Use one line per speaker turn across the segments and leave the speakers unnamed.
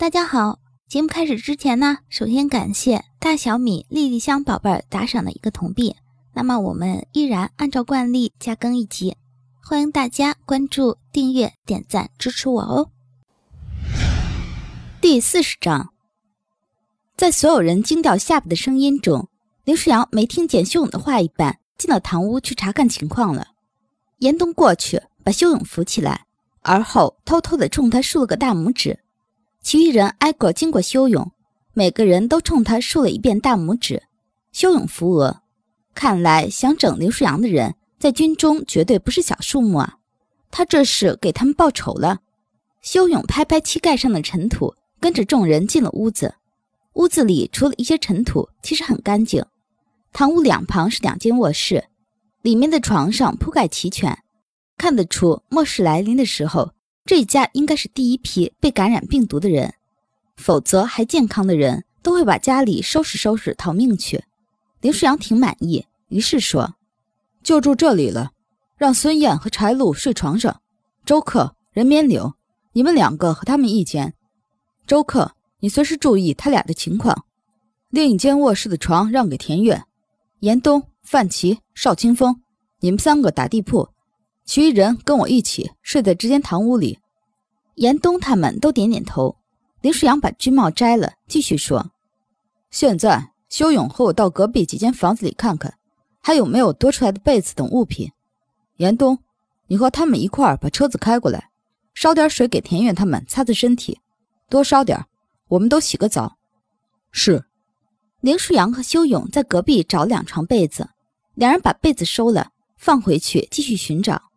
大家好，节目开始之前呢，首先感谢大小米丽丽香宝贝打赏的一个铜币。那么我们依然按照惯例加更一集，欢迎大家关注、订阅、点赞支持我哦。第四十章，在所有人惊掉下巴的声音中，林世阳没听见修勇的话一半，进了堂屋去查看情况了。严冬过去把修勇扶起来，而后偷偷的冲他竖了个大拇指。其余人挨个经过修勇，每个人都冲他竖了一遍大拇指。修勇扶额，看来想整林舒扬的人在军中绝对不是小数目啊！他这是给他们报仇了。修勇拍拍膝盖上的尘土，跟着众人进了屋子。屋子里除了一些尘土，其实很干净。堂屋两旁是两间卧室，里面的床上铺盖齐全，看得出末世来临的时候。这一家应该是第一批被感染病毒的人，否则还健康的人都会把家里收拾收拾逃命去。林世阳挺满意，于是说：“
就住这里了，让孙燕和柴露睡床上。周克、任绵柳，你们两个和他们一间。周克，你随时注意他俩的情况。另一间卧室的床让给田月、严冬、范琪、邵清风，你们三个打地铺。”其余人跟我一起睡在这间堂屋里。
严冬他们都点点头。林世阳把军帽摘了，继续说：“
现在，修勇和我到隔壁几间房子里看看，还有没有多出来的被子等物品。严冬，你和他们一块儿把车子开过来，烧点水给田园他们擦擦身体，多烧点，我们都洗个澡。”
是。
林世阳和修勇在隔壁找两床被子，两人把被子收了，放回去继续寻找。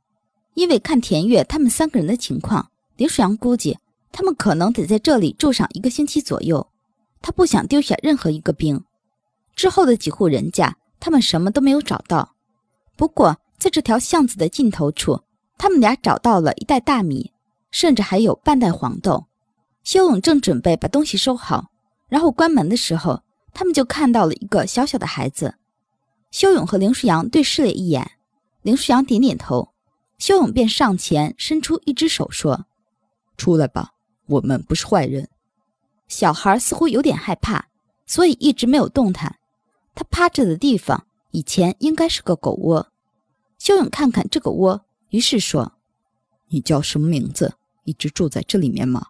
因为看田月他们三个人的情况，林舒阳估计他们可能得在这里住上一个星期左右。他不想丢下任何一个兵。之后的几户人家，他们什么都没有找到。不过在这条巷子的尽头处，他们俩找到了一袋大米，甚至还有半袋黄豆。修勇正准备把东西收好，然后关门的时候，他们就看到了一个小小的孩子。修勇和林舒阳对视了一眼，林舒阳点点头。修勇便上前伸出一只手说：“
出来吧，我们不是坏人。”
小孩似乎有点害怕，所以一直没有动弹。他趴着的地方以前应该是个狗窝。修勇看看这个窝，于是说：“
你叫什么名字？一直住在这里面吗？”“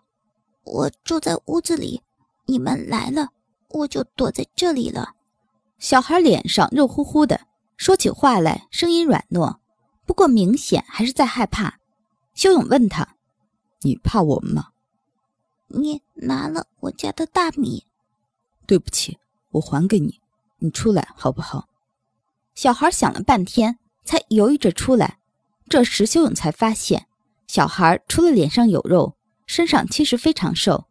我住在屋子里，你们来了，我就躲在这里了。”
小孩脸上肉乎乎的，说起话来声音软糯。不过明显还是在害怕。修勇问他：“
你怕我们吗？”
你拿了我家的大米。
对不起，我还给你。你出来好不好？
小孩想了半天，才犹豫着出来。这时修勇才发现，小孩除了脸上有肉，身上其实非常瘦，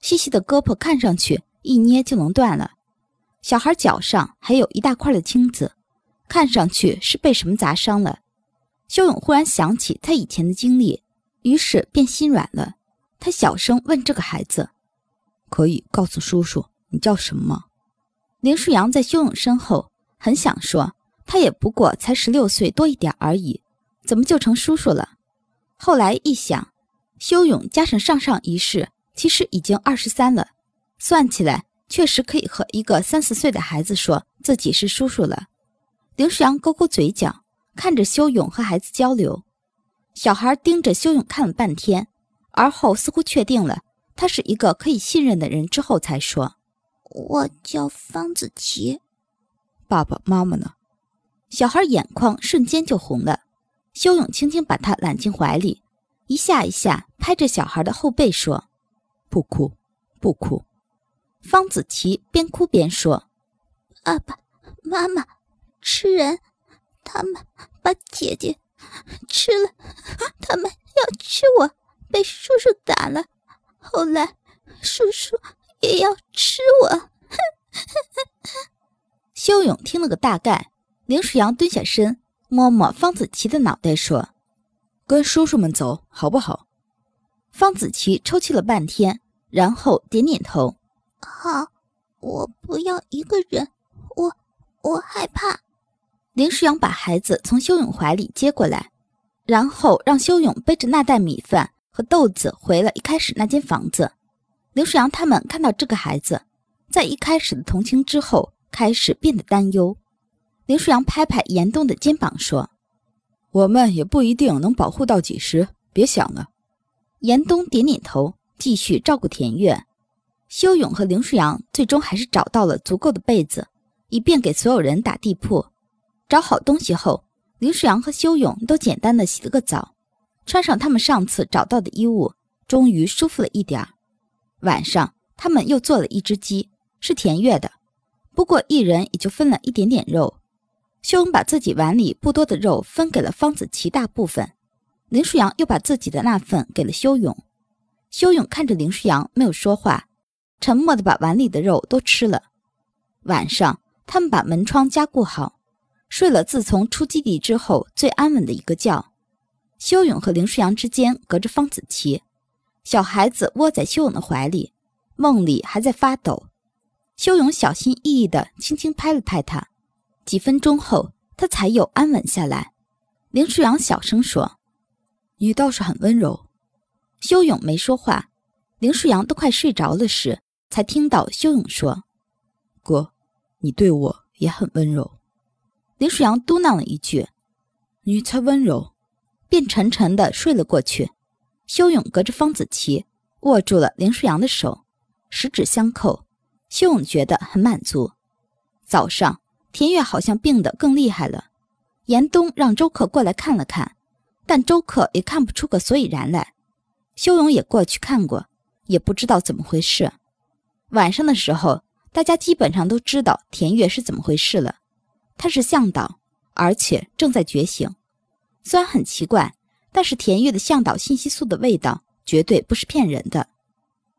细细的胳膊看上去一捏就能断了。小孩脚上还有一大块的青紫，看上去是被什么砸伤了。修勇忽然想起他以前的经历，于是便心软了。他小声问这个孩子：“
可以告诉叔叔你叫什么？”
林舒扬在修勇身后，很想说他也不过才十六岁多一点而已，怎么就成叔叔了？后来一想，修勇加上上上一世，其实已经二十三了，算起来确实可以和一个三四岁的孩子说自己是叔叔了。林舒扬勾勾嘴角。看着修勇和孩子交流，小孩盯着修勇看了半天，而后似乎确定了他是一个可以信任的人之后，才说：“
我叫方子琪。”
爸爸妈妈呢？
小孩眼眶瞬间就红了。修勇轻轻把他揽进怀里，一下一下拍着小孩的后背说：“
不哭，不哭。”
方子琪边哭边说：“
爸爸妈妈，吃人。”他们把姐姐吃了，他们要吃我，被叔叔打了。后来叔叔也要吃我。
修勇听了个大概，林世阳蹲下身，摸摸方子琪的脑袋，说：“
跟叔叔们走好不好？”
方子琪抽泣了半天，然后点点头：“
好，我不要一个人，我我害怕。”
林世阳把孩子从修勇怀里接过来，然后让修勇背着那袋米饭和豆子回了一开始那间房子。林舒阳他们看到这个孩子，在一开始的同情之后，开始变得担忧。林舒阳拍拍严冬的肩膀说：“
我们也不一定能保护到几时，别想了。”
严冬点点头，继续照顾田月。修勇和林舒阳最终还是找到了足够的被子，以便给所有人打地铺。找好东西后，林舒阳和修勇都简单的洗了个澡，穿上他们上次找到的衣物，终于舒服了一点儿。晚上，他们又做了一只鸡，是田月的，不过一人也就分了一点点肉。修勇把自己碗里不多的肉分给了方子琪大部分，林舒阳又把自己的那份给了修勇。修勇看着林舒阳，没有说话，沉默的把碗里的肉都吃了。晚上，他们把门窗加固好，睡了自从出基地之后最安稳的一个觉。修勇和林舒扬之间隔着方子琪，小孩子窝在修勇的怀里，梦里还在发抖。修勇小心翼翼地轻轻拍了拍他。几分钟后，他才又安稳下来。林舒扬小声说：“
你倒是很温柔。”
修勇没说话。林舒扬都快睡着了时，才听到修勇说：“
哥，你对我也很温柔。”
林舒扬嘟囔了一句：“
你才温柔。”
便沉沉的睡了过去。修勇隔着方子琪握住了林舒扬的手，十指相扣。修勇觉得很满足。早上。田月好像病得更厉害了，严冬让周克过来看了看，但周克也看不出个所以然来。修勇也过去看过，也不知道怎么回事。晚上的时候，大家基本上都知道田月是怎么回事了。他是向导，而且正在觉醒。虽然很奇怪，但是田月的向导信息素的味道绝对不是骗人的。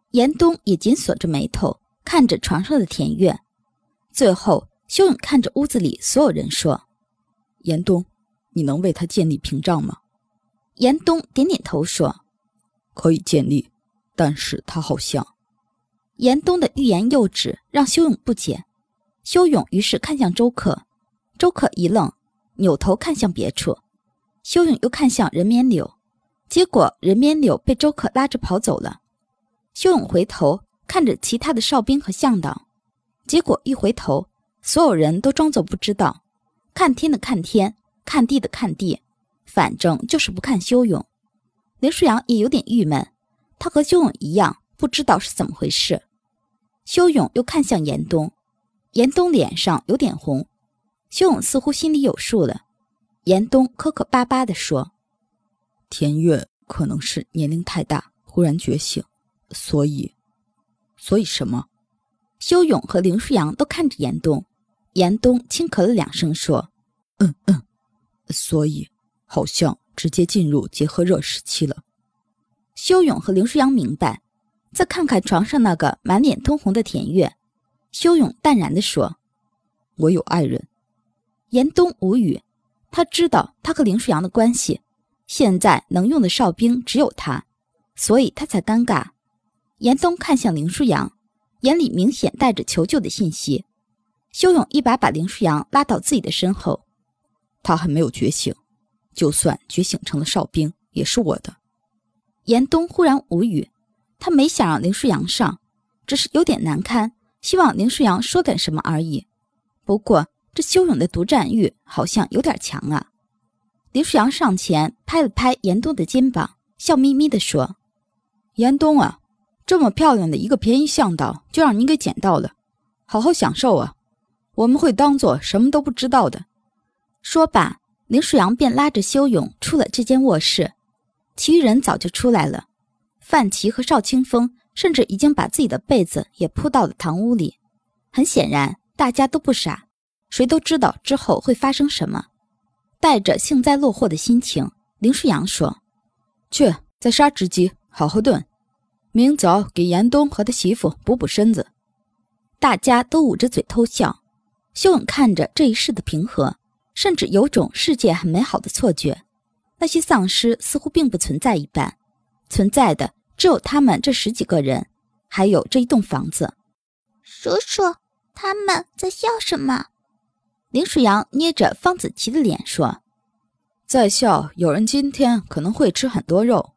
严冬也紧锁着眉头看着床上的田月，最后。修勇看着屋子里所有人说：“
严冬，你能为他建立屏障吗？”
严冬点点头说：“
可以建立，但是他好像……”
严冬的欲言又止，让修勇不解。修勇于是看向周克，周克一愣，扭头看向别处。修勇又看向人面柳，结果人面柳被周克拉着跑走了。修勇回头看着其他的哨兵和向导，结果一回头。所有人都装作不知道，看天的看天，看地的看地，反正就是不看修勇。林舒扬也有点郁闷，他和修勇一样，不知道是怎么回事。修勇又看向严冬，严冬脸上有点红，修勇似乎心里有数了。严冬磕磕巴巴地说：“
田月可能是年龄太大，忽然觉醒，所以，所以什么？”
修勇和林舒扬都看着严冬。严冬轻咳了两声，说：“
嗯嗯，所以好像直接进入结合热时期了。”
修勇和林舒扬明白，再看看床上那个满脸通红的田月，修勇淡然地说：“
我有爱人。”
严冬无语，他知道他和林舒扬的关系，现在能用的哨兵只有他，所以他才尴尬。严冬看向林舒扬，眼里明显带着求救的信息。修勇一把把林舒扬拉到自己的身后，
他还没有觉醒，就算觉醒成了哨兵，也是我的。
严冬忽然无语，他没想让林舒扬上，只是有点难堪，希望林舒扬说点什么而已。不过这修勇的独占欲好像有点强啊！林舒扬上前拍了拍严冬的肩膀，笑眯眯地说：“
严冬啊，这么漂亮的一个便宜向导，就让你给捡到了，好好享受啊！”我们会当做什么都不知道的。
说罢，林舒扬便拉着修勇出了这间卧室。其余人早就出来了，范琪和邵清风甚至已经把自己的被子也铺到了堂屋里。很显然，大家都不傻，谁都知道之后会发生什么。带着幸灾乐祸的心情，林舒扬说：“
去，再杀只鸡，好好炖，明早给严冬和他媳妇补补身子。”
大家都捂着嘴偷笑。修勇看着这一世的平和，甚至有种世界很美好的错觉。那些丧尸似乎并不存在一般，存在的只有他们这十几个人，还有这一栋房子。
叔叔，他们在笑什么？
林舒扬捏着方子琪的脸说：“
在校，有人今天可能会吃很多肉。”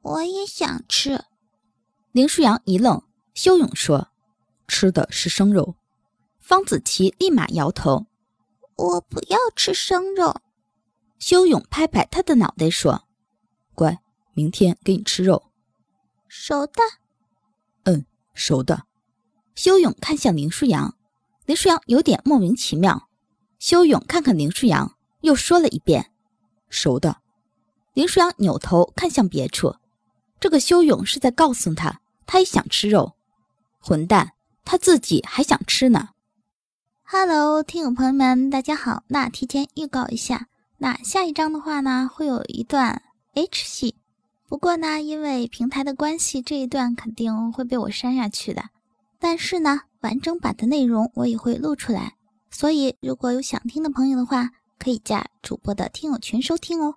我也想吃。
林舒扬一愣，修勇说：“
吃的是生肉。”
方子琪立马摇头：“
我不要吃生肉。”
修勇拍拍他的脑袋说：“
乖，明天给你吃肉，
熟的。”“
嗯，熟的。”
修勇看向林舒扬，林舒扬有点莫名其妙。修勇看看林舒扬，又说了一遍：“
熟的。”
林舒扬扭头看向别处，这个修勇是在告诉他，他也想吃肉。混蛋，他自己还想吃呢。
Hello，听友朋友们，大家好。那提前预告一下，那下一章的话呢，会有一段 H 戏。不过呢，因为平台的关系，这一段肯定会被我删下去的。但是呢，完整版的内容我也会录出来。所以，如果有想听的朋友的话，可以加主播的听友群收听哦。